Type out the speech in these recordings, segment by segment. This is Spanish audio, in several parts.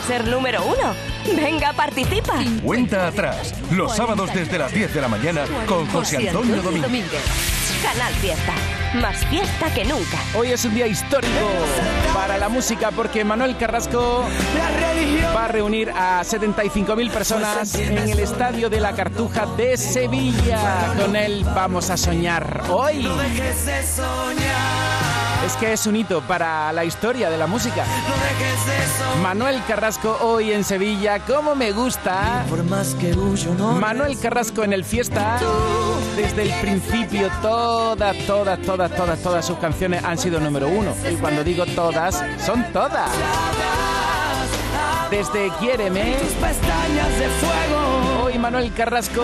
a ser número uno. Venga, participa. Cuenta atrás, los sábados desde las 10 de la mañana con José Antonio Domínguez. Canal Fiesta. Más fiesta que nunca. Hoy es un día histórico para la música porque Manuel Carrasco va a reunir a 75.000 personas en el Estadio de la Cartuja de Sevilla. Con él vamos a soñar hoy. Es que es un hito para la historia de la música. Manuel Carrasco hoy en Sevilla, ¿cómo me gusta? Manuel Carrasco en el fiesta. Desde el principio, todas, todas, todas, todas, todas sus canciones han sido número uno. Y cuando digo todas, son todas. Desde Quiéreme. Manuel Carrasco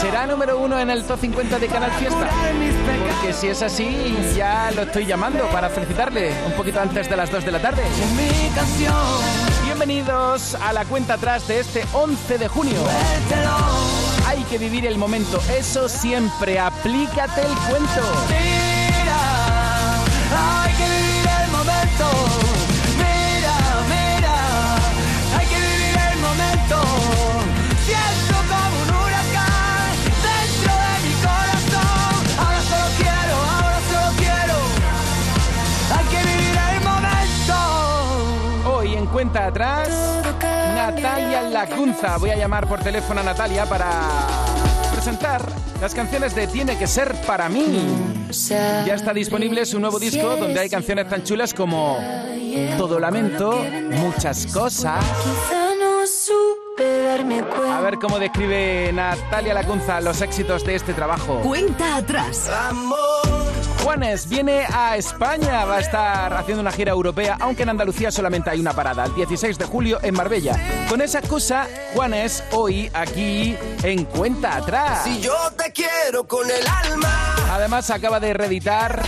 será número uno en el top 50 de Canal Fiesta. Porque si es así, ya lo estoy llamando para felicitarle un poquito antes de las 2 de la tarde. Bienvenidos a la cuenta atrás de este 11 de junio. Hay que vivir el momento, eso siempre, aplícate el cuento. Cuenta atrás, Natalia Lacunza. Voy a llamar por teléfono a Natalia para presentar las canciones de Tiene que ser para mí. Ya está disponible su nuevo disco donde hay canciones tan chulas como Todo Lamento, Muchas Cosas. A ver cómo describe Natalia Lacunza los éxitos de este trabajo. Cuenta atrás. Juanes viene a España, va a estar haciendo una gira europea, aunque en Andalucía solamente hay una parada, el 16 de julio en Marbella. Con esa cosa, Juanes hoy aquí en Cuenta Atrás. Si yo te quiero con el alma. Además acaba de reeditar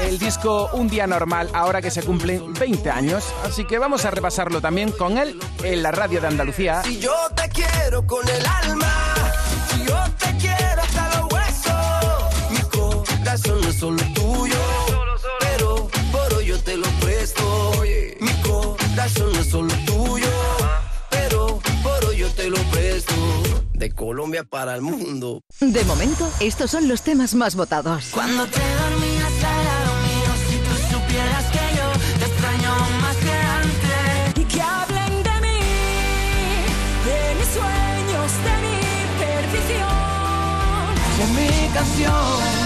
el disco Un Día Normal, ahora que se cumplen 20 años, así que vamos a repasarlo también con él en la radio de Andalucía. Si yo te quiero con el alma. Corazón no es solo tuyo. Pero por hoy yo te lo presto. Mi corazón no es solo tuyo. Pero por hoy yo te lo presto. De Colombia para el mundo. De momento, estos son los temas más votados. Cuando te dormías al lado mío, si tú supieras que yo te extraño más que antes. Y que hablen de mí, de mis sueños, de mi perdición. De mi canción.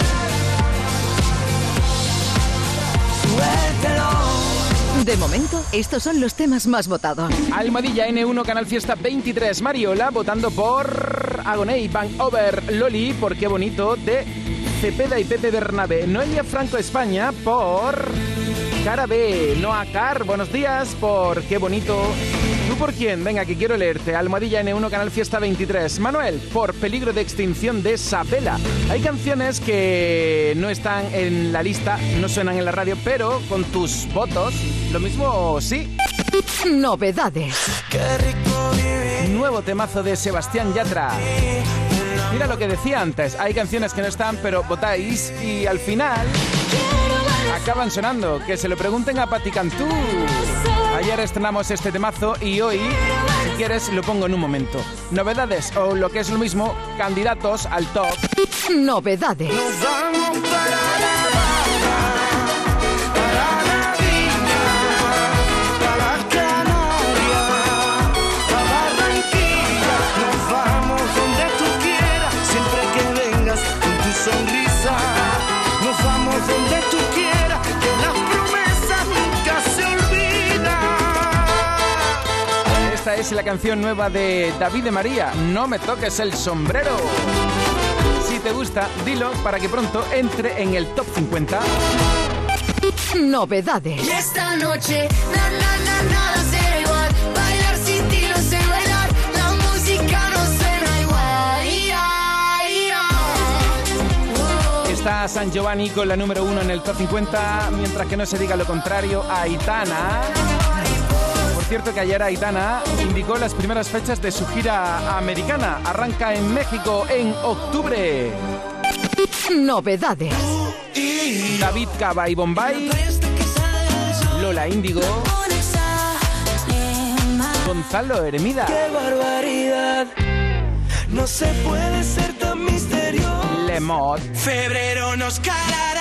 De momento, estos son los temas más votados. Almadilla N1 Canal Fiesta 23. Mariola votando por Agoney, Van Over, Loli, por qué bonito, de Cepeda y Pepe Bernabe. Noelia Franco España por Cara B. Buenos días, por qué bonito. ¿Tú por quién? Venga, que quiero leerte. Almohadilla N1 Canal Fiesta 23. Manuel, por peligro de extinción de Sabela. Hay canciones que no están en la lista, no suenan en la radio, pero con tus votos, lo mismo sí. Novedades. Qué rico vivir. Nuevo temazo de Sebastián Yatra. Mira lo que decía antes, hay canciones que no están, pero votáis y al final acaban sonando. Que se lo pregunten a Patti Cantú. Ayer estrenamos este temazo y hoy, si quieres, lo pongo en un momento. Novedades o lo que es lo mismo, candidatos al top. Novedades. Vamos es la canción nueva de David de María, No me toques el sombrero. Si te gusta, dilo para que pronto entre en el top 50. Novedades. Y esta noche, na, na, na, nada será igual. Bailar sin ti no sé bailar. La música no suena igual. Ay, ay, ay. Está San Giovanni con la número uno en el top 50, mientras que no se diga lo contrario, Aitana. Por cierto que ayer Aitana indicó las primeras fechas de su gira americana. Arranca en México en octubre. Novedades. David Cava y Bombay, Lola Índigo, Gonzalo Hermida. ¡Qué barbaridad! No se puede ser tan misterioso. Lemot. Febrero nos calará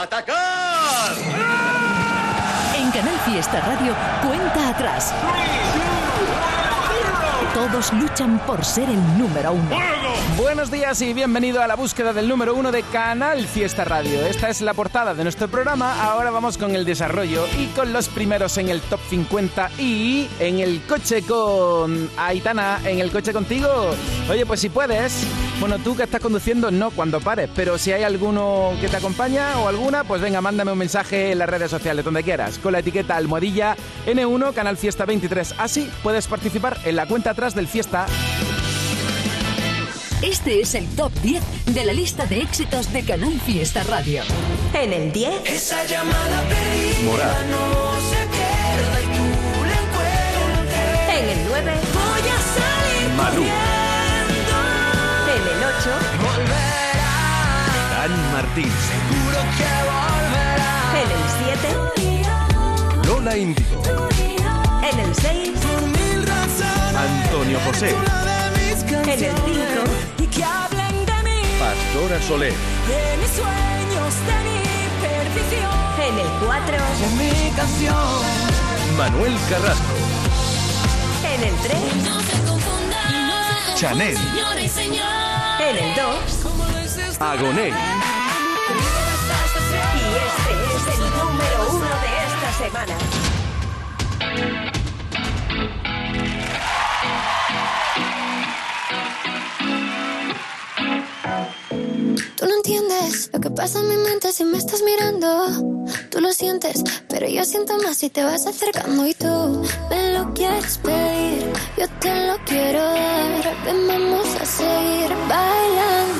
¡Atacar! En Canal Fiesta Radio, cuenta atrás. Todos luchan por ser el número uno. Buenos días y bienvenido a la búsqueda del número uno de Canal Fiesta Radio. Esta es la portada de nuestro programa. Ahora vamos con el desarrollo y con los primeros en el top 50 y en el coche con Aitana, en el coche contigo. Oye, pues si puedes, bueno, tú que estás conduciendo, no cuando pares, pero si hay alguno que te acompaña o alguna, pues venga, mándame un mensaje en las redes sociales, donde quieras, con la etiqueta almohadilla N1 Canal Fiesta 23. Así puedes participar en la cuenta atrás del Fiesta. Este es el top 10 de la lista de éxitos de Canal Fiesta Radio. En el 10, Esa llamada perdida Morat. no se pierda y tú la encuentres. en el 9, Voy a salir Malú. corriendo. en el 8, Volverá, Dani Martín. seguro que volverá. en el 7, Lola Índigo. en el 6, Por mil razones. Antonio José. En el canciones. 5, y que hablen de mí, Pastora Soler. de mis sueños, de mi perdición. en el 4, Es mi canción. Manuel Carrasco. en el 3, Chanel. en el 2 Agoné. y este es el número 1 de esta semana. Tú no entiendes lo que pasa en mi mente si me estás mirando. Tú lo sientes, pero yo siento más si te vas acercando y tú me lo quieres pedir. Yo te lo quiero dar. Ven, vamos a seguir bailando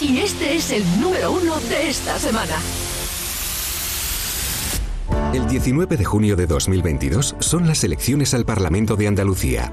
Y este es el número uno de esta semana. El 19 de junio de 2022 son las elecciones al Parlamento de Andalucía.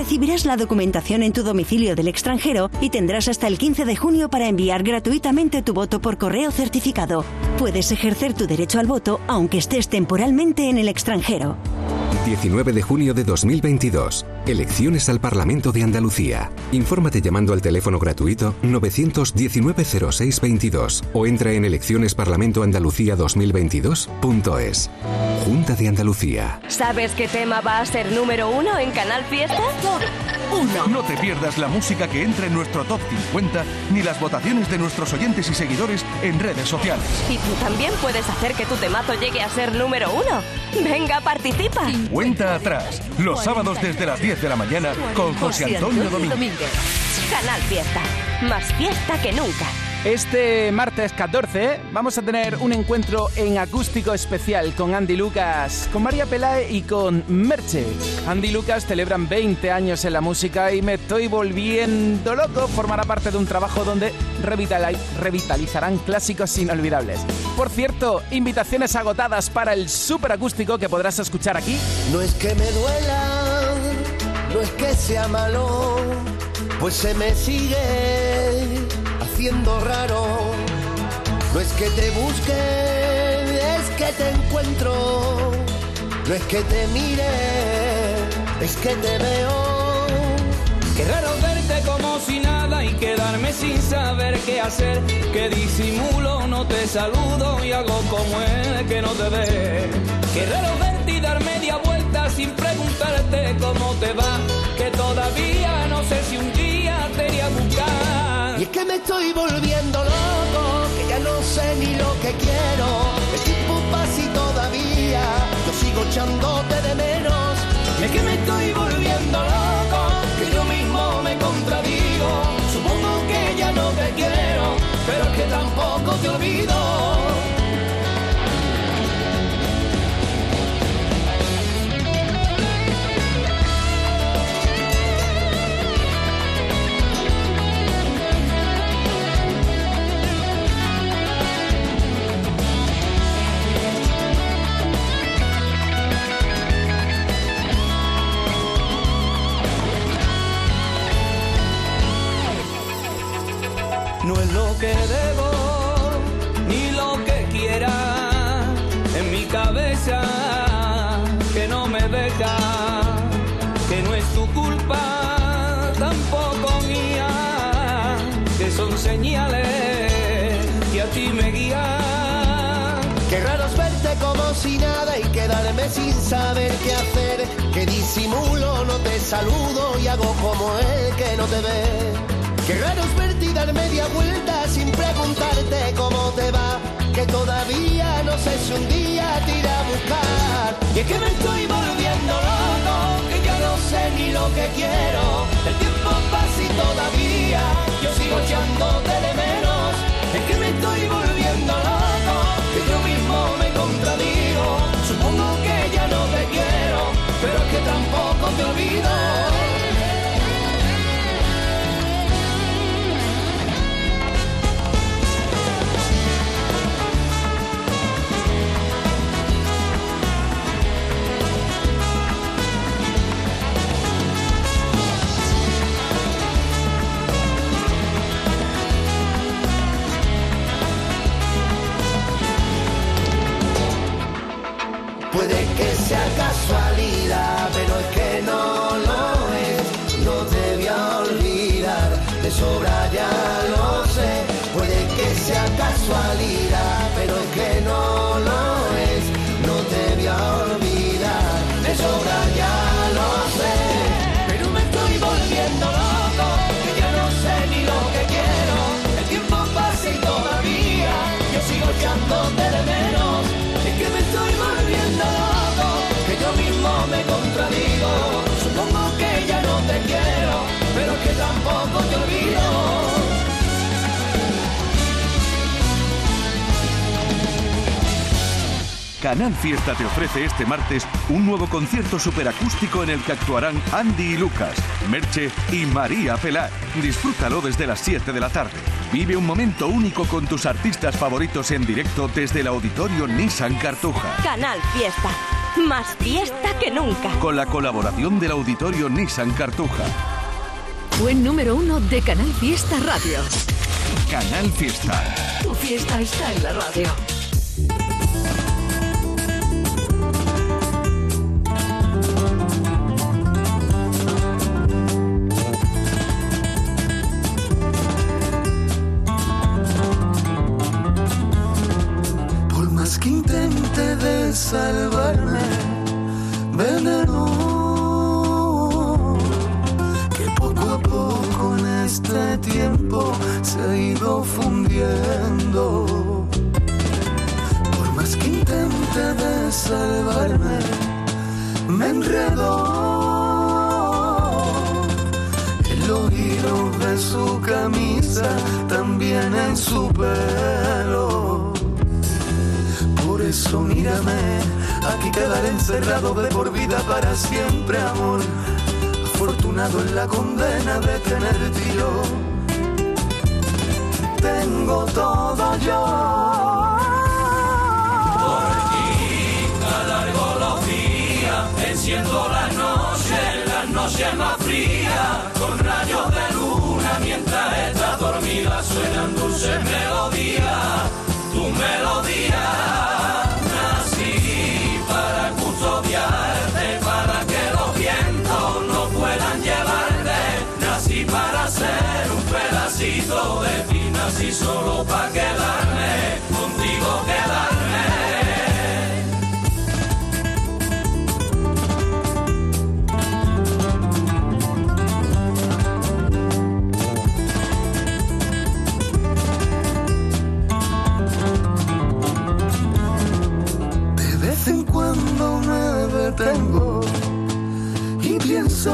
Recibirás la documentación en tu domicilio del extranjero y tendrás hasta el 15 de junio para enviar gratuitamente tu voto por correo certificado. Puedes ejercer tu derecho al voto aunque estés temporalmente en el extranjero. 19 de junio de 2022. Elecciones al Parlamento de Andalucía. Infórmate llamando al teléfono gratuito 919-0622 o entra en eleccionesparlamentoandalucía2022.es. Junta de Andalucía. ¿Sabes qué tema va a ser número uno en Canal Fiesta? Uno. No te pierdas la música que entra en nuestro top 50 ni las votaciones de nuestros oyentes y seguidores en redes sociales. Y tú también puedes hacer que tu temazo llegue a ser número uno. Venga, participa. Cuenta atrás, los sábados desde las 10 de la mañana con José Antonio Domínguez. Canal Fiesta. Más fiesta que nunca. Este martes 14 vamos a tener un encuentro en acústico especial con Andy Lucas, con María Pelae y con Merche. Andy Lucas celebran 20 años en la música y me estoy volviendo loco. Formará parte de un trabajo donde revitali- revitalizarán clásicos inolvidables. Por cierto, invitaciones agotadas para el super acústico que podrás escuchar aquí. No es que me duela, no es que sea malo, pues se me sigue haciendo raro. No es que te busque, es que te encuentro. No es que te mire, es que te veo. Qué raro verte como si nada y quedarme sin saber qué hacer. Que disimulo, no te saludo y hago como el que no te ve. Qué raro verte y dar media sin preguntarte cómo te va. Que todavía no sé si un día te iré a buscar. Y es que me estoy volviendo loco, que ya no sé ni lo que quiero. El tiempo pasa y todavía yo sigo echándote de menos. Y es que me estoy volviendo loco, que yo mismo me contradigo. Supongo que ya no te quiero, pero es que tampoco te olvido. Lo que debo ni lo que quiera en mi cabeza que no me deja, que no es tu culpa, tampoco mía, que son señales que a ti me guían. Qué raro verte como si nada y quedarme sin saber qué hacer. Que disimulo, no te saludo y hago como el que no te ve. Qué raro es verte y dar media vuelta sin preguntarte cómo te va. Que todavía no sé si un día te iré a buscar. Y es que me estoy volviendo loco, que ya no sé ni lo que quiero. El tiempo pasa y todavía yo sigo echándote de menos. Es que me estoy volviendo no lo es. No te voy a olvidar, de sobra ya lo sé. Puede que sea casualidad, Canal Fiesta te ofrece este martes un nuevo concierto superacústico en el que actuarán Andy y Lucas, Merche y María Pelar. Disfrútalo desde las 7 de la tarde. Vive un momento único con tus artistas favoritos en directo desde el auditorio Nissan Cartuja. Canal Fiesta. Más fiesta que nunca. Con la colaboración del auditorio Nissan Cartuja. Buen número uno de Canal Fiesta Radio. Canal Fiesta. Tu fiesta está en la radio. Salvarme, veneno, que poco a poco en este tiempo se ha ido fundiendo. Por más que intente de salvarme, me enredó el hilo de su camisa, también en su pelo. Eso mírame, aquí quedaré encerrado de por vida para siempre, amor. Afortunado en la condena de tenerte yo. Tengo todo yo. Por ti alargo los días, enciendo la noche, la noche más fría, detengo y pienso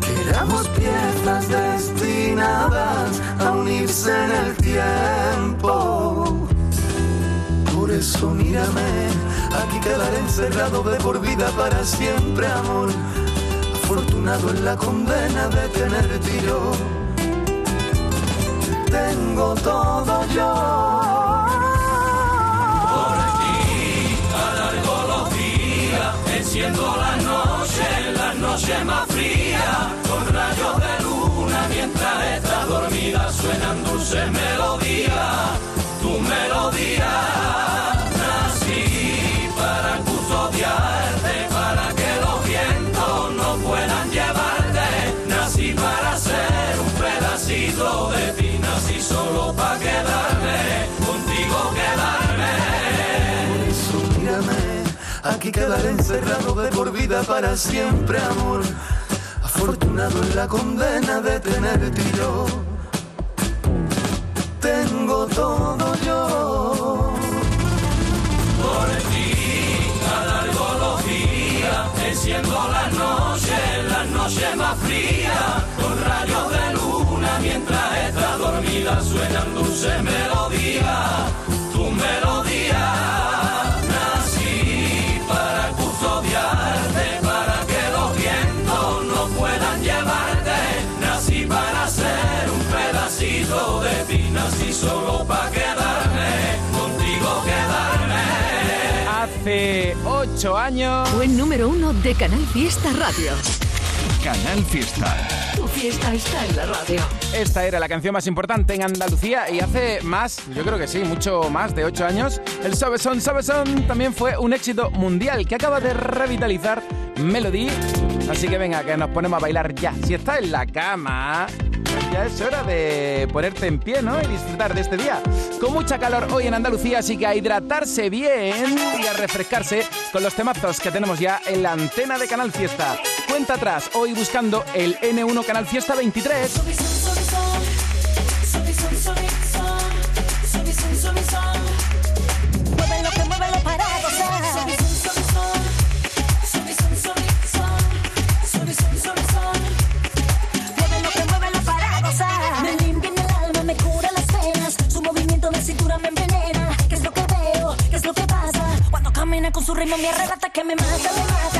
que éramos piezas destinadas a unirse en el tiempo. Por eso mírame, aquí quedaré encerrado de por vida para siempre, amor. Afortunado en la condena de tenerte y yo. Tengo todo yo. Días, enciendo la noche, la noche más fría, con rayos de luna mientras estás dormida suenan dulces melodías, tu melodía. Aquí quedaré encerrado de por vida para siempre, amor. Afortunado en la condena de tenerte y yo. Tengo todo yo. Por ti alargo los días, enciendo la noche, la noche más fría, con rayos de luna mientras estás dormida suenan dulces melodías, 18 años. Fue número uno de Canal Fiesta Radio. Canal Fiesta. Tu fiesta está en la radio. Esta era la canción más importante en Andalucía y hace más, yo creo que sí, mucho más de 8 años, el Sobeson Sobeson también fue un éxito mundial que acaba de revitalizar Melody. Así que venga, que nos ponemos a bailar ya. Si está en la cama, ya es hora de ponerte en pie, ¿no? Y disfrutar de este día. Con mucha calor hoy en Andalucía, así que a hidratarse bien y a refrescarse con los temazos que tenemos ya en la antena de Canal Fiesta. Cuenta atrás, hoy buscando el N1 Canal Fiesta 23. Ritmo me arrebata que me mata, me mata.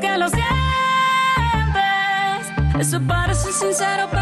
Que lo sientes. Eso parece sincero, pero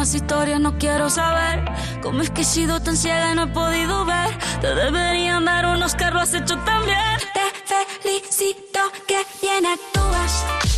más historias, no quiero saber cómo es que he sido tan ciega y no he podido ver. Te deberían dar unos Oscar, lo has tan. Te felicito que bien actúas.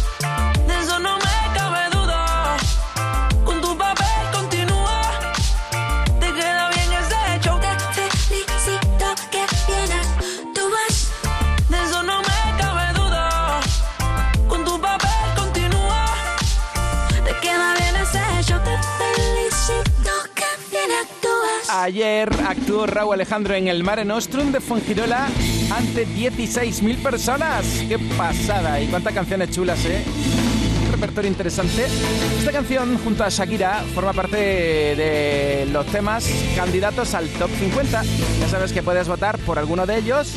Actuó Raúl Alejandro en el Mare Nostrum de Fongirola ante 16.000 personas. ¡Qué pasada! Y cuántas canciones chulas, ¿eh? Un repertorio interesante. Esta canción, junto a Shakira, forma parte de los temas candidatos al Top 50. Ya sabes que puedes votar por alguno de ellos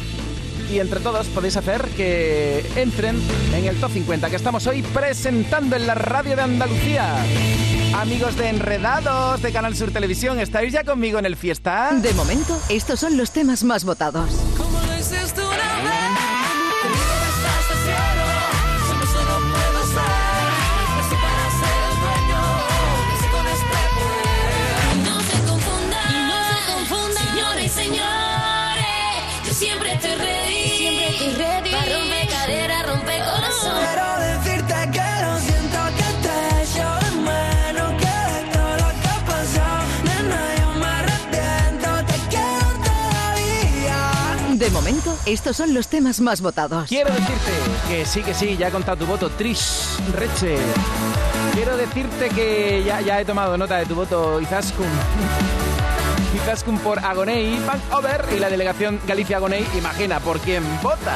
y entre todos podéis hacer que entren en el top 50 que estamos hoy presentando en la radio de Andalucía. Amigos de Enredados de Canal Sur Televisión, ¿estáis ya conmigo en el fiesta? De momento, estos son los temas más votados. Como lo hiciste estos son los temas más votados. Quiero decirte que sí, que sí, ya ha contado tu voto. Trish Reche. Quiero decirte que ya, ya he tomado nota de tu voto, Izaskun. Izaskun por Agonei, Bank Over y la delegación Galicia Agonei, imagina por quién vota.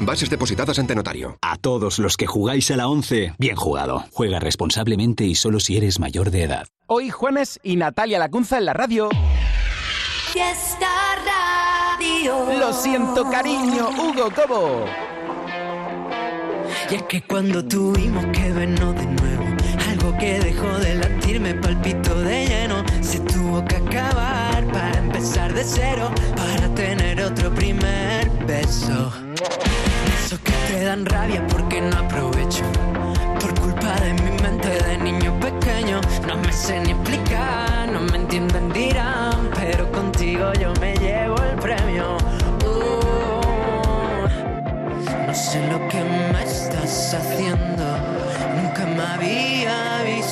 Bases depositadas ante notario. A todos los que jugáis a la 11, bien jugado. Juega responsablemente y solo si eres mayor de edad. Hoy Juanes y Natalia Lacunza en la radio. Fiesta Radio. Lo siento, cariño, Hugo Cobo. Y es que cuando tuvimos que vernos de nuevo, algo que dejó de latir me palpitó de lleno. Se tuvo que acabar empezar de cero, para tener otro primer beso. Esos que te dan rabia porque no aprovecho. Por culpa de mi mente de niño pequeño, no me sé ni explicar, no me entienden, dirán, pero contigo yo me llevo el premio. Uh, no sé lo que me estás haciendo, nunca me había visto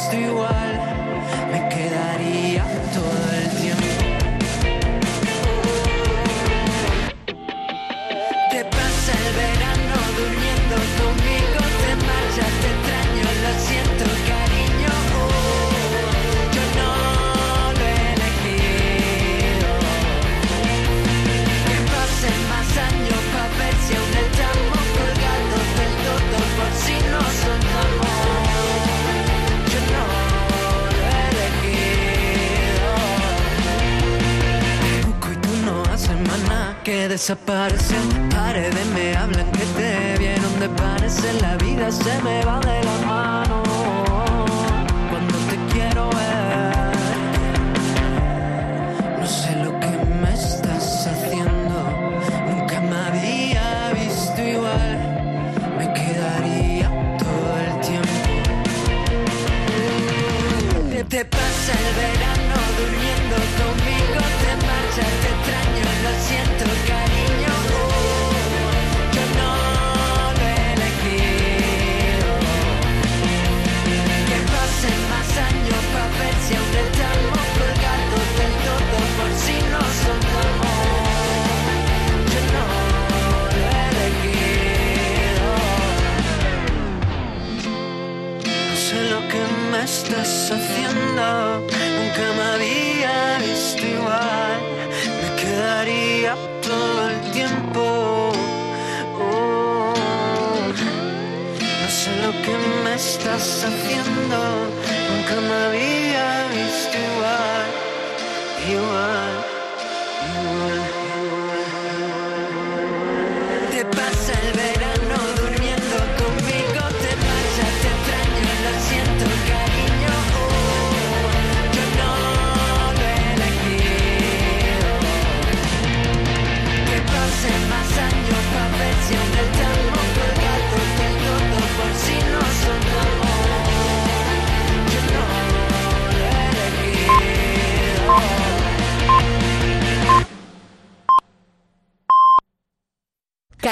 que desaparecen. Paredes me hablan que te vieron de parecer. La vida se me va de la mano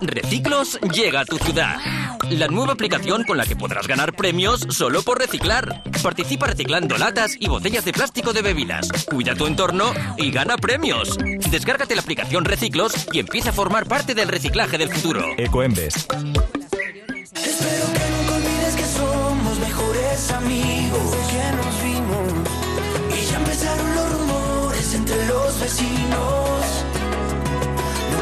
Reciclos llega a tu ciudad. La nueva aplicación con la que podrás ganar premios solo por reciclar. Participa reciclando latas y botellas de plástico de bebidas. Cuida tu entorno y gana premios. Descárgate la aplicación Reciclos y empieza a formar parte del reciclaje del futuro. Ecoembes. Espero que nunca olvides que somos mejores amigos que nos vimos. Y ya empezaron los rumores entre los vecinos.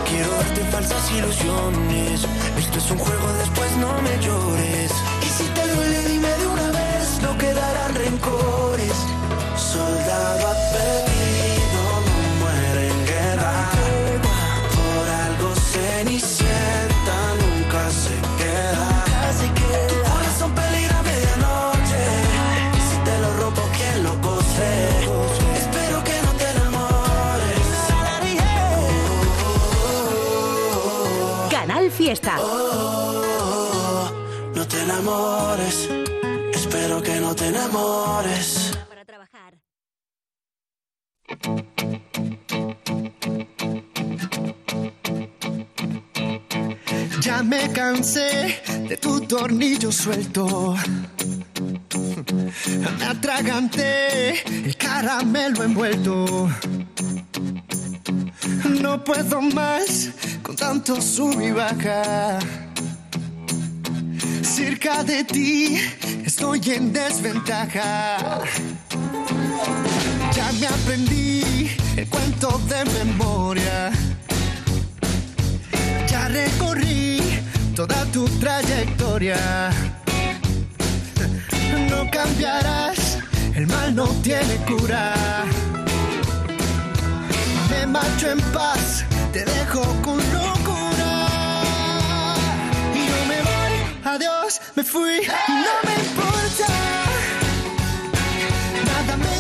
Quiero darte falsas ilusiones. Esto es un juego, después no me llores. Y si te duele, dime de una vez, no quedarán rencores. Soldado Fiesta. Oh, no te enamores, espero que no te enamores. Ya me cansé de tu tornillo suelto. Me atraganté el caramelo envuelto. No puedo más con tanto sub y baja. Cerca de ti estoy en desventaja. Ya me aprendí el cuento de memoria. Ya recorrí toda tu trayectoria. No cambiarás, el mal no tiene cura. Marcho en paz, te dejo con locura. Y no me voy, adiós, me fui, no me importa. Nada me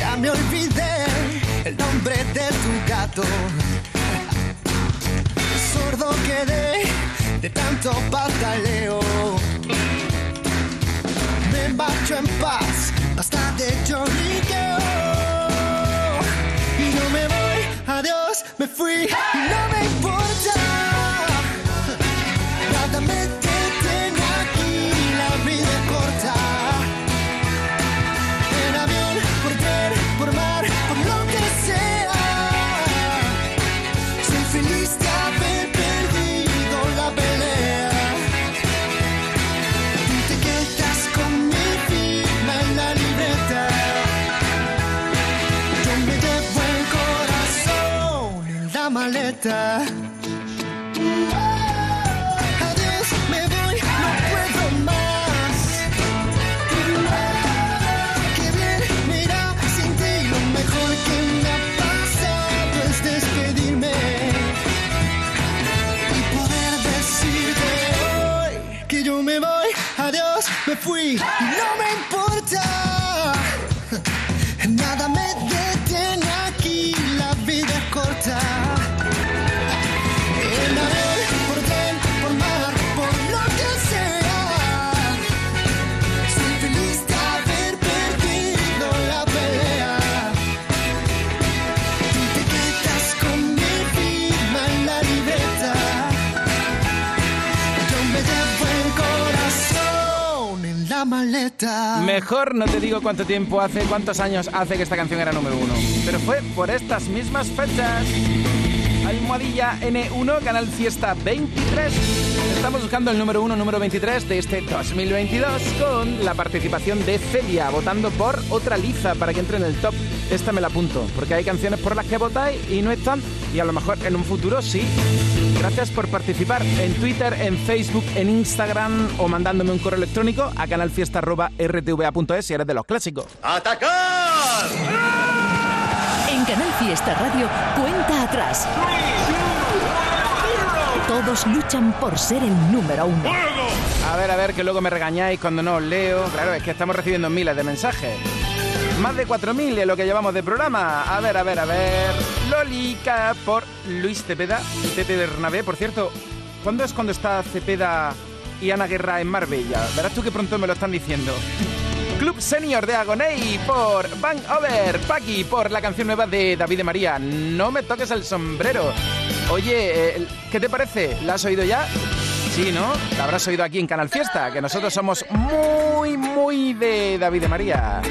Ya me olvidé el nombre de tu gato. Sordo quedé de tanto pataleo. Me marcho en paz, basta de lloriqueo. Y no me voy, adiós, me fui, no me importa. Adiós, me voy, no puedo más. Qué bien, mira, sin ti lo mejor que me ha pasado es despedirme y poder decirte hoy que yo me voy, adiós, me fui, Mejor no te digo cuánto tiempo hace, cuántos años hace que esta canción era número uno. Pero fue por estas mismas fechas. Almohadilla N1, Canal Fiesta 23. Estamos buscando el número 1, número 23 de este 2022 con la participación de Celia, votando por otra liza para que entre en el top. Esta me la apunto, porque hay canciones por las que votáis y no están, y a lo mejor en un futuro sí. Gracias por participar en Twitter, en Facebook, en Instagram o mandándome un correo electrónico a canalfiesta.rtva.es si eres de los clásicos. ¡Atacar! Canal Fiesta Radio, cuenta atrás. Todos luchan por ser el número uno. A ver, a ver, que luego me regañáis cuando no os leo. Claro, es que estamos recibiendo miles de mensajes. Más de 4.000 en lo que llevamos de programa. A ver, a ver, a ver. Lolica por Luis Cepeda Pepe Bernabé. Por cierto, ¿cuándo es cuando está Cepeda y Ana Guerra en Marbella? Verás tú que pronto me lo están diciendo. Club Senior de Agoney por Van Over. Paki por la canción nueva de David de María. No me toques el sombrero. Oye, eh, ¿qué te parece? ¿La has oído ya? Sí, ¿no? La habrás oído aquí en Canal Fiesta, que nosotros somos muy, muy de David de María.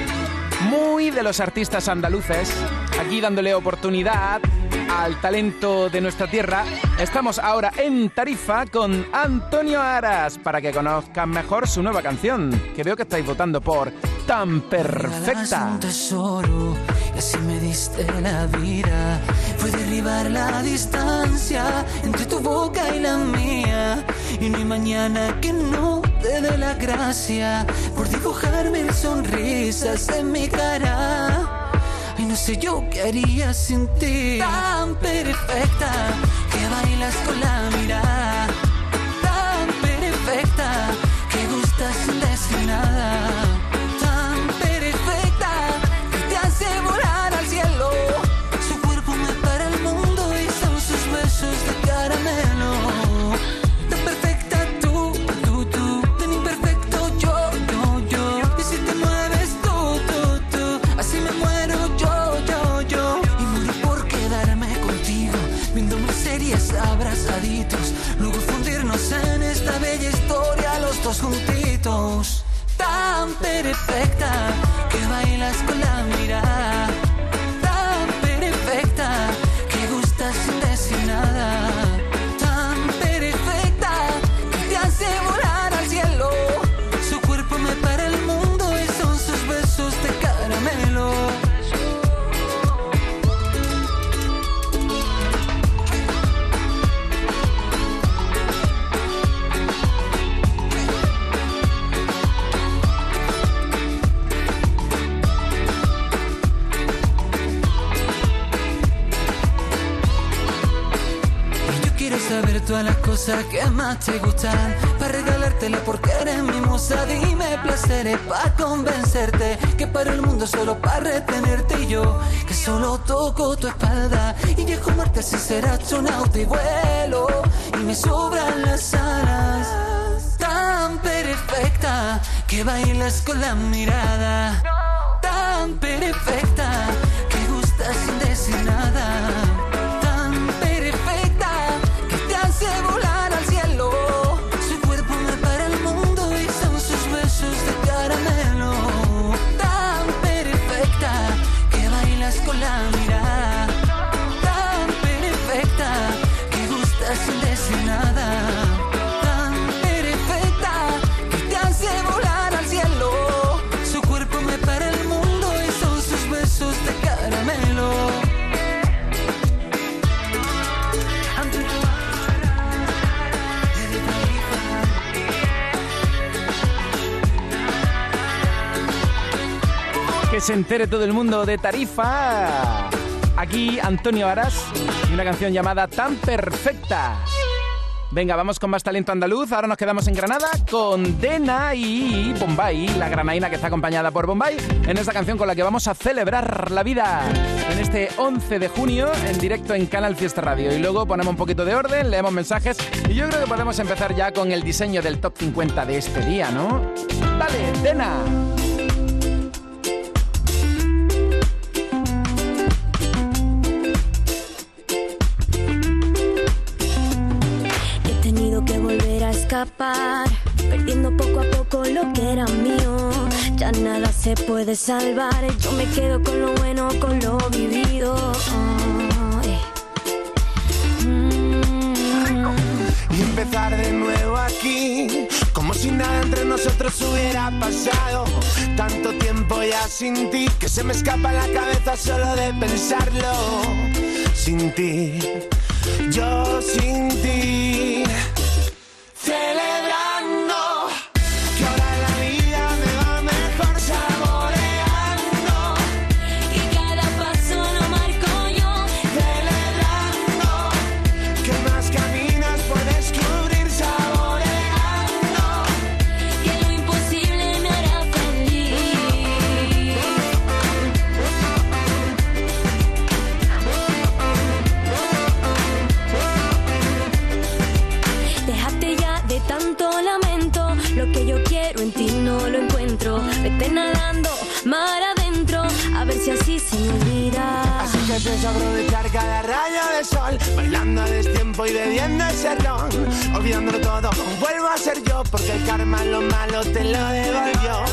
Muy de los artistas andaluces. Aquí dándole oportunidad al talento de nuestra tierra. Estamos ahora en Tarifa con Antonio Aras para que conozcan mejor su nueva canción, que veo que estáis votando por tan perfecta. un tesoro y así me diste la vida. Fue derribar la distancia entre tu boca y la mía. Y no hay mañana que no te dé la gracia por dibujar mil sonrisas en mi cara. Y no sé yo qué haría sin ti. Tan perfecta que bailas con la mirada. Tan perfecta que gustas sin nada. Dos juntitos. Tan perfecta que bailas con la mirada. Cosas que más te gustan Para regalártela porque eres mi musa Dime placeres para convencerte Que para el mundo solo para retenerte. Y yo que solo toco tu espalda Y viajo a Marte sin ser astronauta y vuelo Y me sobran las alas Tan perfecta que bailas con la mirada se entere todo el mundo de Tarifa. Aquí Antonio Aras y una canción llamada Tan Perfecta. Venga, vamos con más talento andaluz. Ahora nos quedamos en Granada con Dena y Bombay, la granaína que está acompañada por Bombay, en esta canción con la que vamos a celebrar la vida en este 11 de junio en directo en Canal Fiesta Radio. Y luego ponemos un poquito de orden, leemos mensajes y yo creo que podemos empezar ya con el diseño del top 50 de este día, ¿no? Dale, Dena. Perdiendo poco a poco lo que era mío. Ya nada se puede salvar, yo me quedo con lo bueno, con lo vivido. Eh. Y empezar de nuevo aquí, como si nada entre nosotros hubiera pasado. Tanto tiempo ya sin ti, que se me escapa la cabeza solo de pensarlo. Sin ti, yo sin ti. Pienso aprovechar cada rayo de sol, bailando a destiempo y bebiendo ese ron, olvidándolo todo. Vuelvo a ser yo porque el karma lo malo te lo devolvió.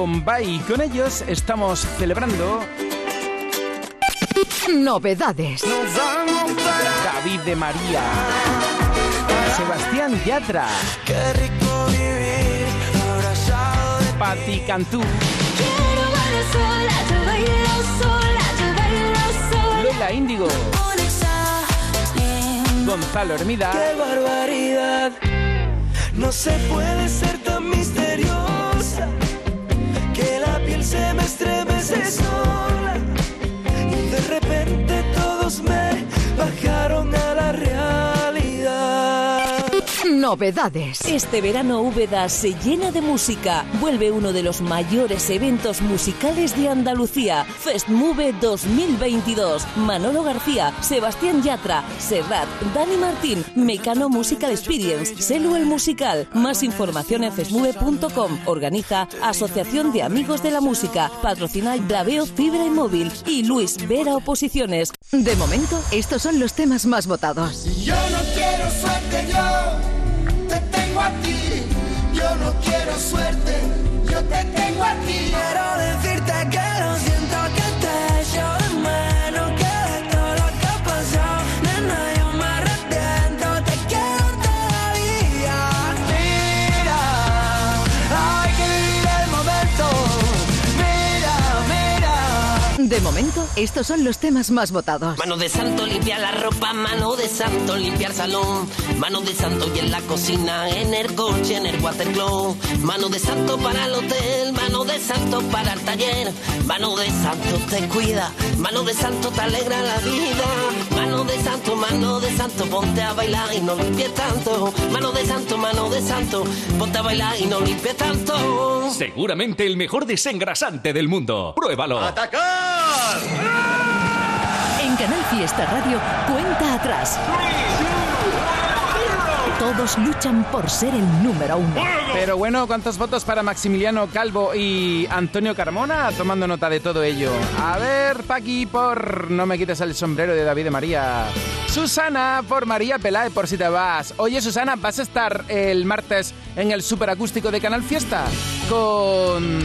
Dena y Bombay. Con ellos estamos celebrando Novedades. David de María. Sebastián Yatra. Qué rico vivir abrazado de Pati Cantú. Quiero bailar sola, yo bailo sola, yo bailo sola. Lola Índigo. Gonzalo Hermida. Qué barbaridad. No se puede ser tan piel me estremece sola Novedades. Este verano Úbeda se llena de música. Vuelve uno de los mayores eventos musicales de Andalucía, Festmove 2022. Manolo García, Sebastián Yatra, Serrat, Dani Martín, Mecano Musical Experience, Selu el Musical. Más información en festmove.com. Organiza Asociación de Amigos de la Música. Patrocina Blaveo Fibra y Móvil y Luis Vera Oposiciones. De momento, estos son los temas más votados. Yo no quiero suerte, yo no quiero suerte, yo te tengo a ti. Quiero momento, estos son los temas más votados. Mano de santo limpia la ropa, mano de santo limpiar salón, mano de santo y en la cocina, en el coche, en el watercloak, mano de santo para el hotel, mano de santo para el taller, mano de santo te cuida, mano de santo te alegra la vida, mano de santo, mano de santo, ponte a bailar y no limpies tanto, mano de santo, mano de santo, ponte a bailar y no limpies tanto. Seguramente el mejor desengrasante del mundo. Pruébalo. En Canal Fiesta Radio, cuenta atrás. Todos luchan por ser el número uno. Pero bueno, ¿cuántos votos para Maximiliano Calvo y Antonio Carmona? Tomando nota de todo ello. A ver, Paqui, por No me quites el sombrero de David de María. Susana, por María Peláez, por si te vas. Oye, Susana, ¿vas a estar el martes en el superacústico de Canal Fiesta? Con...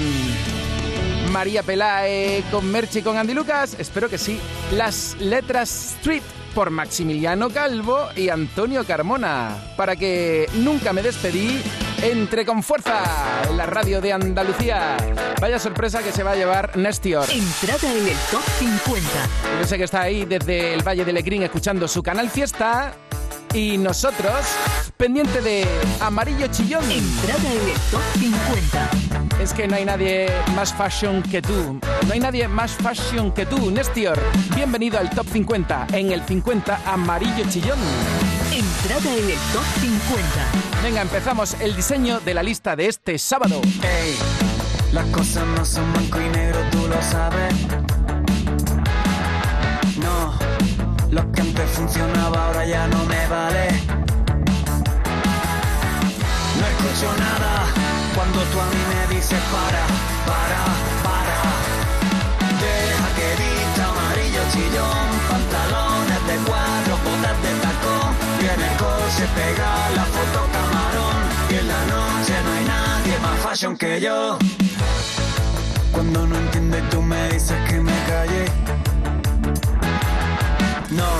María Pelae, con Merche y con Andy Lucas? Espero que sí. Las letras Street por Maximiliano Calvo y Antonio Carmona. Para que nunca me despedí, entre con fuerza en la radio de Andalucía. Vaya sorpresa que se va a llevar Nestior. Entrada en el top 50. Yo sé que está ahí desde el Valle de Lecrín escuchando su canal Fiesta. Y nosotros, pendiente de Amarillo Chillón. Entrada en el top 50. Es que no hay nadie más fashion que tú. No hay nadie más fashion que tú, Nestior. Bienvenido al Top 50. En el 50, Amarillo Chillón. Entrada en el top 50. Venga, empezamos el diseño de la lista de este sábado. Ey, las cosas no son blanco y negro, tú lo sabes. No, lo que antes funcionaba ahora ya no me vale. No escucho nada cuando tú a mí me dices para, para, para. Deja que vista amarillo chillón, pantalones de cuadro, botas de tacón. Y en el coche pega la foto camarón. Y en la noche no hay nadie más fashion que yo. Cuando no entiendes tú me dices que me calle. No,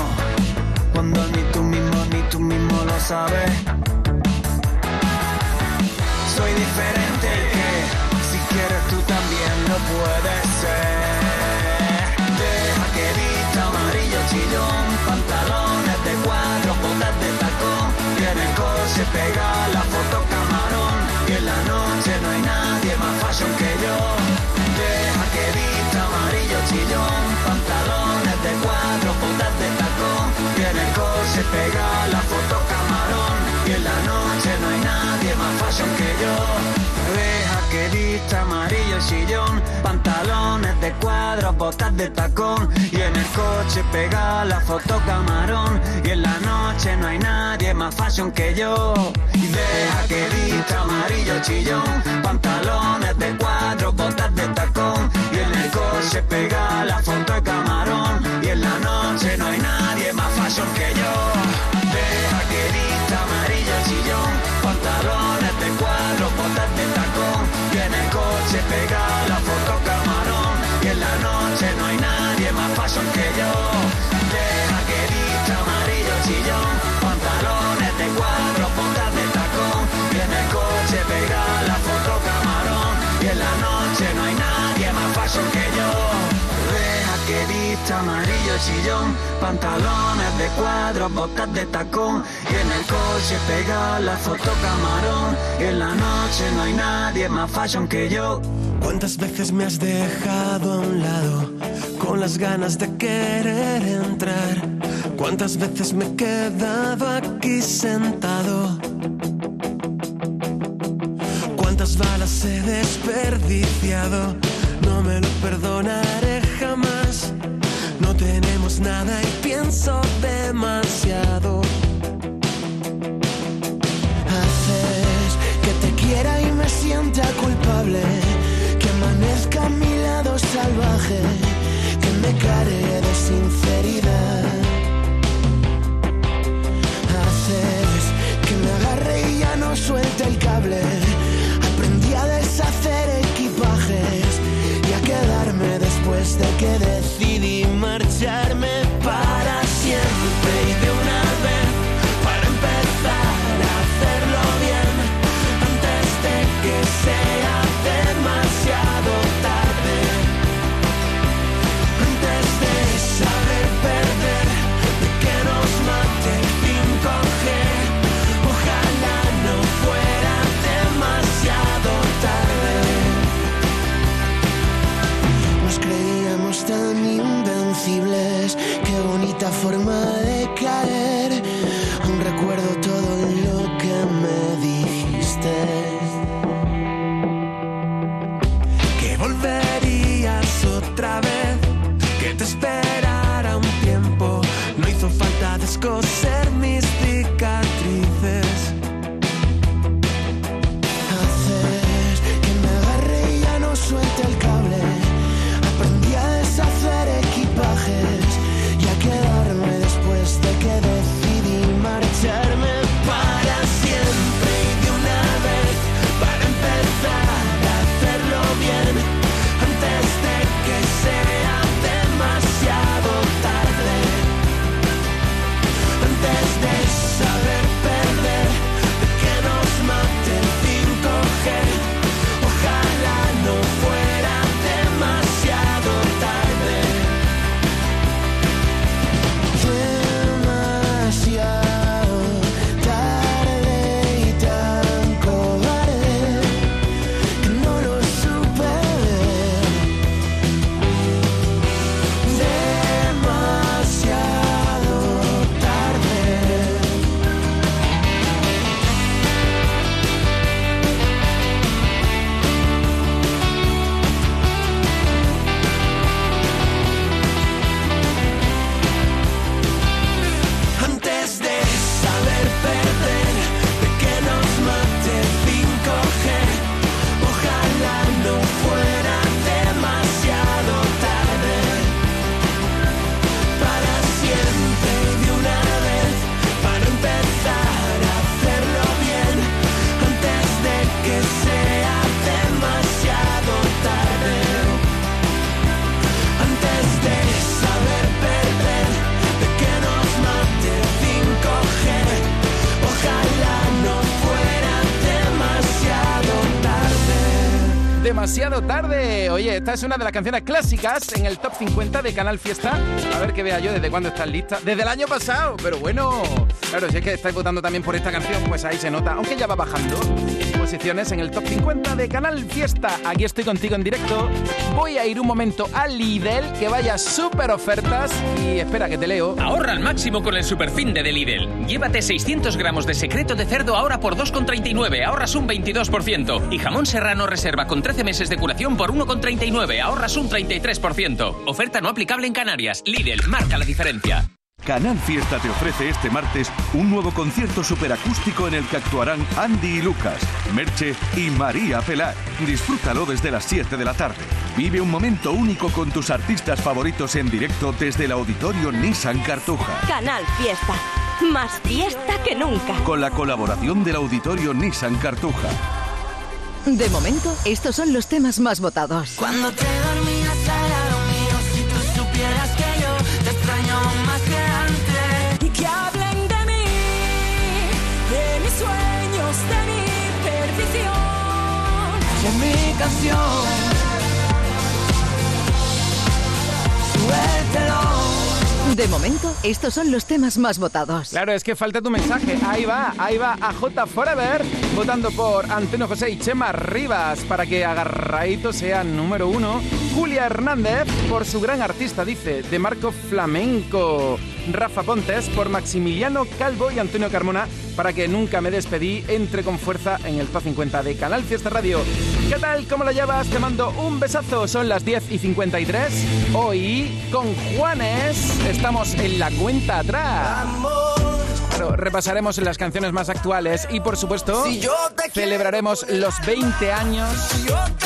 cuando ni tú mismo ni tú mismo lo sabes. pega la foto camarón y en la noche no hay nadie más fashion que yo. Deja que vista amarillo chillón, pantalones de cuatro, botas de tacón y en el coche pega la foto camarón y en la noche no hay nadie más fashion que yo. Deja que vista amarillo sillón, pantalones de cuadros, botas de tacón y en el coche pega la foto camarón y en la noche no hay nadie más fashion que yo. Y deja que vista amarillo chillón pantalones de cuatro botas de tacón. Y en el coche pega la foto de camarón. Y en la noche no hay nadie más fashion que yo. Deja que vista amarillo chillón pantalones de cuatro botas de tacón. Y en el coche pega la foto camarón. Y en la noche no hay nadie más fashion que yo chillón pantalones de cuadros botas de tacón y en el coche pega la foto camarón y en la noche no hay nadie más fashion que yo ¿Cuántas veces me has dejado a un lado con las ganas de querer entrar? ¿Cuántas veces me he quedado aquí sentado? ¿Cuántas balas he desperdiciado? No me lo perdonaré nada y pienso demasiado. Haces que te quiera y me sienta culpable. Que amanezca a mi lado salvaje. Que me care de sinceridad. Haces que me agarre y ya no suelte el cable. Aprendí a deshacer equipajes y a quedarme después de que decidí marcharme esta es una de las canciones clásicas en el top 50 de Canal Fiesta. A ver que vea yo desde cuándo estás lista. Desde el año pasado, pero bueno. Claro, si es que estáis votando también por esta canción, pues ahí se nota. Aunque ya va bajando. Posiciones en el top 50 de Canal Fiesta. Aquí estoy contigo en directo. Voy a ir un momento al Lidl, que vaya súper ofertas. Y espera que te leo. Ahorra al máximo con el superfin de Lidl. Llévate 600 gramos de secreto de cerdo ahora por 2,39, ahorras un 22%. Y jamón serrano reserva con 13 meses de curación por 1,39, ahorras un 33%. Oferta no aplicable en Canarias. Lidl, marca la diferencia. Canal Fiesta te ofrece este martes un nuevo concierto superacústico en el que actuarán Andy y Lucas, Merche y María Pelar. Disfrútalo desde las 7 de la tarde. Vive un momento único con tus artistas favoritos en directo desde el auditorio Nissan Cartuja. Canal Fiesta. Más fiesta que nunca. Con la colaboración del auditorio Nissan Cartuja. De momento, estos son los temas más votados. Cuando te dormías Que mi canción, suéltelo. De momento, estos son los temas más votados. Claro, es que falta tu mensaje. Ahí va, ahí va a J Forever votando por Antonio José y Chema Rivas para que Agarraito sea número uno. Julia Hernández por su gran artista, dice, de Marco Flamenco. Rafa Pontes por Maximiliano Calvo y Antonio Carmona para que nunca me despedí. Entre con fuerza en el top 50 de Canal Fiesta Radio. ¿Qué tal? ¿Cómo lo llevas? Te mando un besazo. Son las 10 y 53. Hoy con Juanes estamos en la cuenta atrás. Claro, repasaremos las canciones más actuales y por supuesto celebraremos los 20 años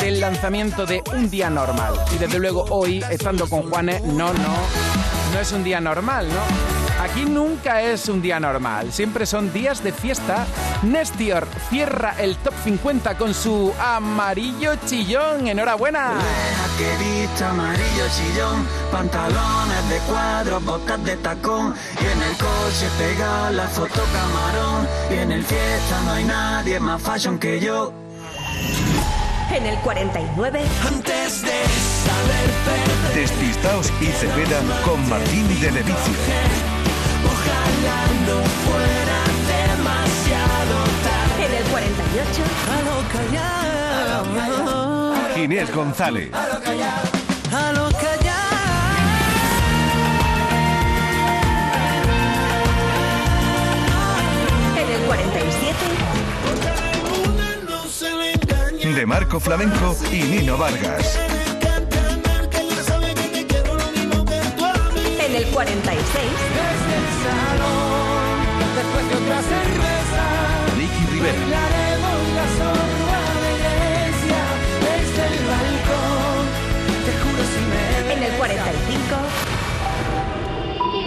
del lanzamiento de Un Día Normal. Y desde luego hoy, estando con Juanes, no, no, no es un día normal, ¿no? Aquí nunca es un día normal, siempre son días de fiesta. Nestior cierra el top 50 con su amarillo chillón. Enhorabuena. vista amarillo chillón, pantalones de cuadros, botas de tacón, y en el coche pega la foto camarón, y en el fiesta no hay nadie más fashion que yo. En el 49. Antes de saber perder, Despistaos y Cepeda con Martín de Levicio. ojalá no fuera demasiado tarde. En el 48. A lo callado, Inés González. a lo callado, De Marco Flamenco y Nino Vargas. En el 46. Después de otra cerveza, Nicky Rivera. En el 45.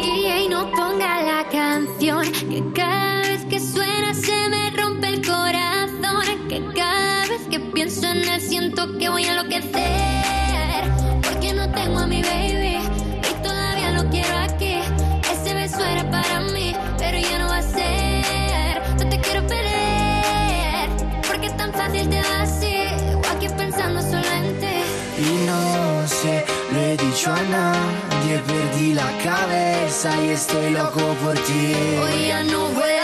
DJ no ponga la canción que cada vez que suena se me rompe el corazón que cada vez que pienso en él siento que voy a enloquecer. Porque no tengo a mi baby y todavía lo quiero aquí. Ese beso era para mí pero ya no va a ser. No te quiero perder porque es tan fácil te va así. O aquí pensando solo en ti. Y no sé, lo he dicho a nadie, perdí la cabeza y estoy loco por ti. Hoy ya no vuelan mariposas,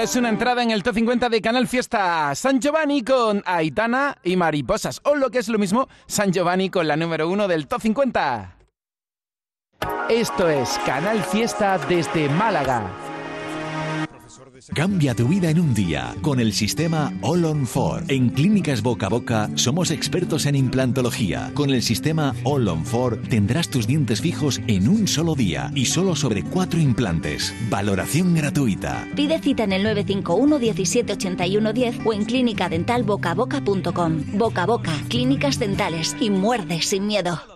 Es una entrada en el top 50 de Canal Fiesta. San Giovanni con Aitana y Mariposas. O lo que es lo mismo, San Giovanni con la número uno del top 50. Esto es Canal Fiesta desde Málaga. Cambia tu vida en un día con el sistema All on 4. En Clínicas Boca a Boca somos expertos en implantología. Con el sistema All on 4 tendrás tus dientes fijos en un solo día y solo sobre cuatro implantes. Valoración gratuita. Pide cita en el 951 17 81 10 o en clínicadentalbocaboca.com. Boca a Boca, clínicas dentales y muerde sin miedo.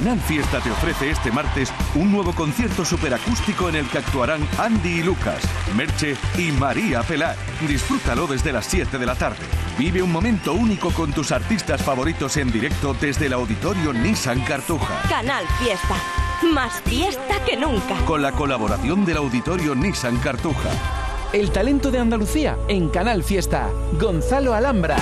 Canal Fiesta te ofrece este martes un nuevo concierto superacústico en el que actuarán Andy y Lucas, Merche y María Pelar. Disfrútalo desde las 7 de la tarde. Vive un momento único con tus artistas favoritos en directo desde el auditorio Nissan Cartuja. Canal Fiesta. Más fiesta que nunca. Con la colaboración del auditorio Nissan Cartuja. El talento de Andalucía en Canal Fiesta. Gonzalo Alhambra.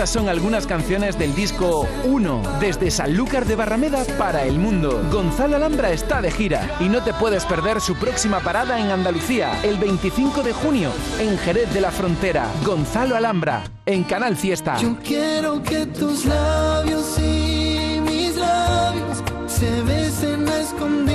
Estas son algunas canciones del disco 1, desde Sanlúcar de Barrameda para el mundo. Gonzalo Alhambra está de gira y no te puedes perder su próxima parada en Andalucía, el 25 de junio, en Jerez de la Frontera. Gonzalo Alhambra, en Canal Fiesta. Yo quiero que tus labios y mis labios se besen a esconder.